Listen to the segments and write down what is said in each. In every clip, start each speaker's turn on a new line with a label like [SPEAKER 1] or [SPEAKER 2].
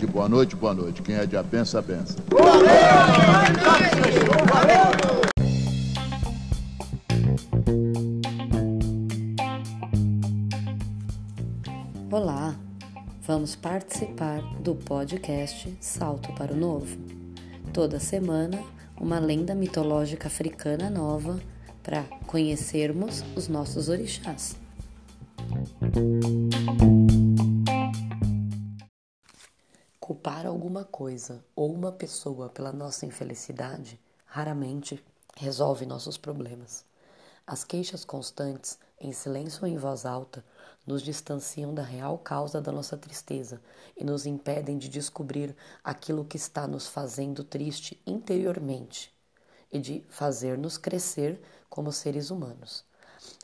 [SPEAKER 1] de boa noite, boa noite. Quem é de a benção, benção.
[SPEAKER 2] Olá, vamos participar do podcast Salto para o Novo. Toda semana, uma lenda mitológica africana nova para conhecermos os nossos orixás. Culpar alguma coisa ou uma pessoa pela nossa infelicidade raramente resolve nossos problemas. As queixas constantes, em silêncio ou em voz alta, nos distanciam da real causa da nossa tristeza e nos impedem de descobrir aquilo que está nos fazendo triste interiormente e de fazer-nos crescer como seres humanos.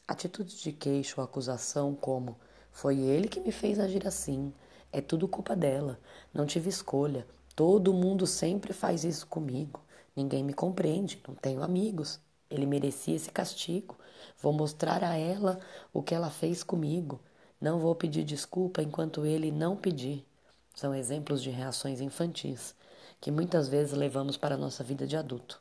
[SPEAKER 2] Atitudes de queixo ou acusação como foi ele que me fez agir assim, é tudo culpa dela, não tive escolha, todo mundo sempre faz isso comigo, ninguém me compreende, não tenho amigos, ele merecia esse castigo, vou mostrar a ela o que ela fez comigo, não vou pedir desculpa enquanto ele não pedir. São exemplos de reações infantis que muitas vezes levamos para a nossa vida de adulto.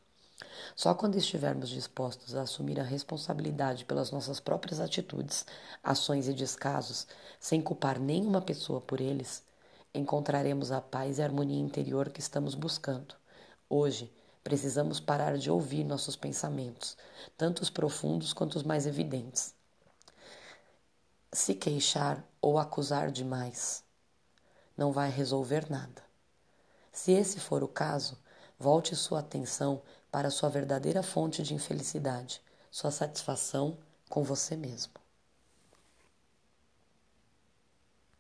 [SPEAKER 2] Só quando estivermos dispostos a assumir a responsabilidade pelas nossas próprias atitudes, ações e descasos, sem culpar nenhuma pessoa por eles, encontraremos a paz e a harmonia interior que estamos buscando. Hoje, precisamos parar de ouvir nossos pensamentos, tanto os profundos quanto os mais evidentes. Se queixar ou acusar demais não vai resolver nada. Se esse for o caso, volte sua atenção para sua verdadeira fonte de infelicidade, sua satisfação com você mesmo.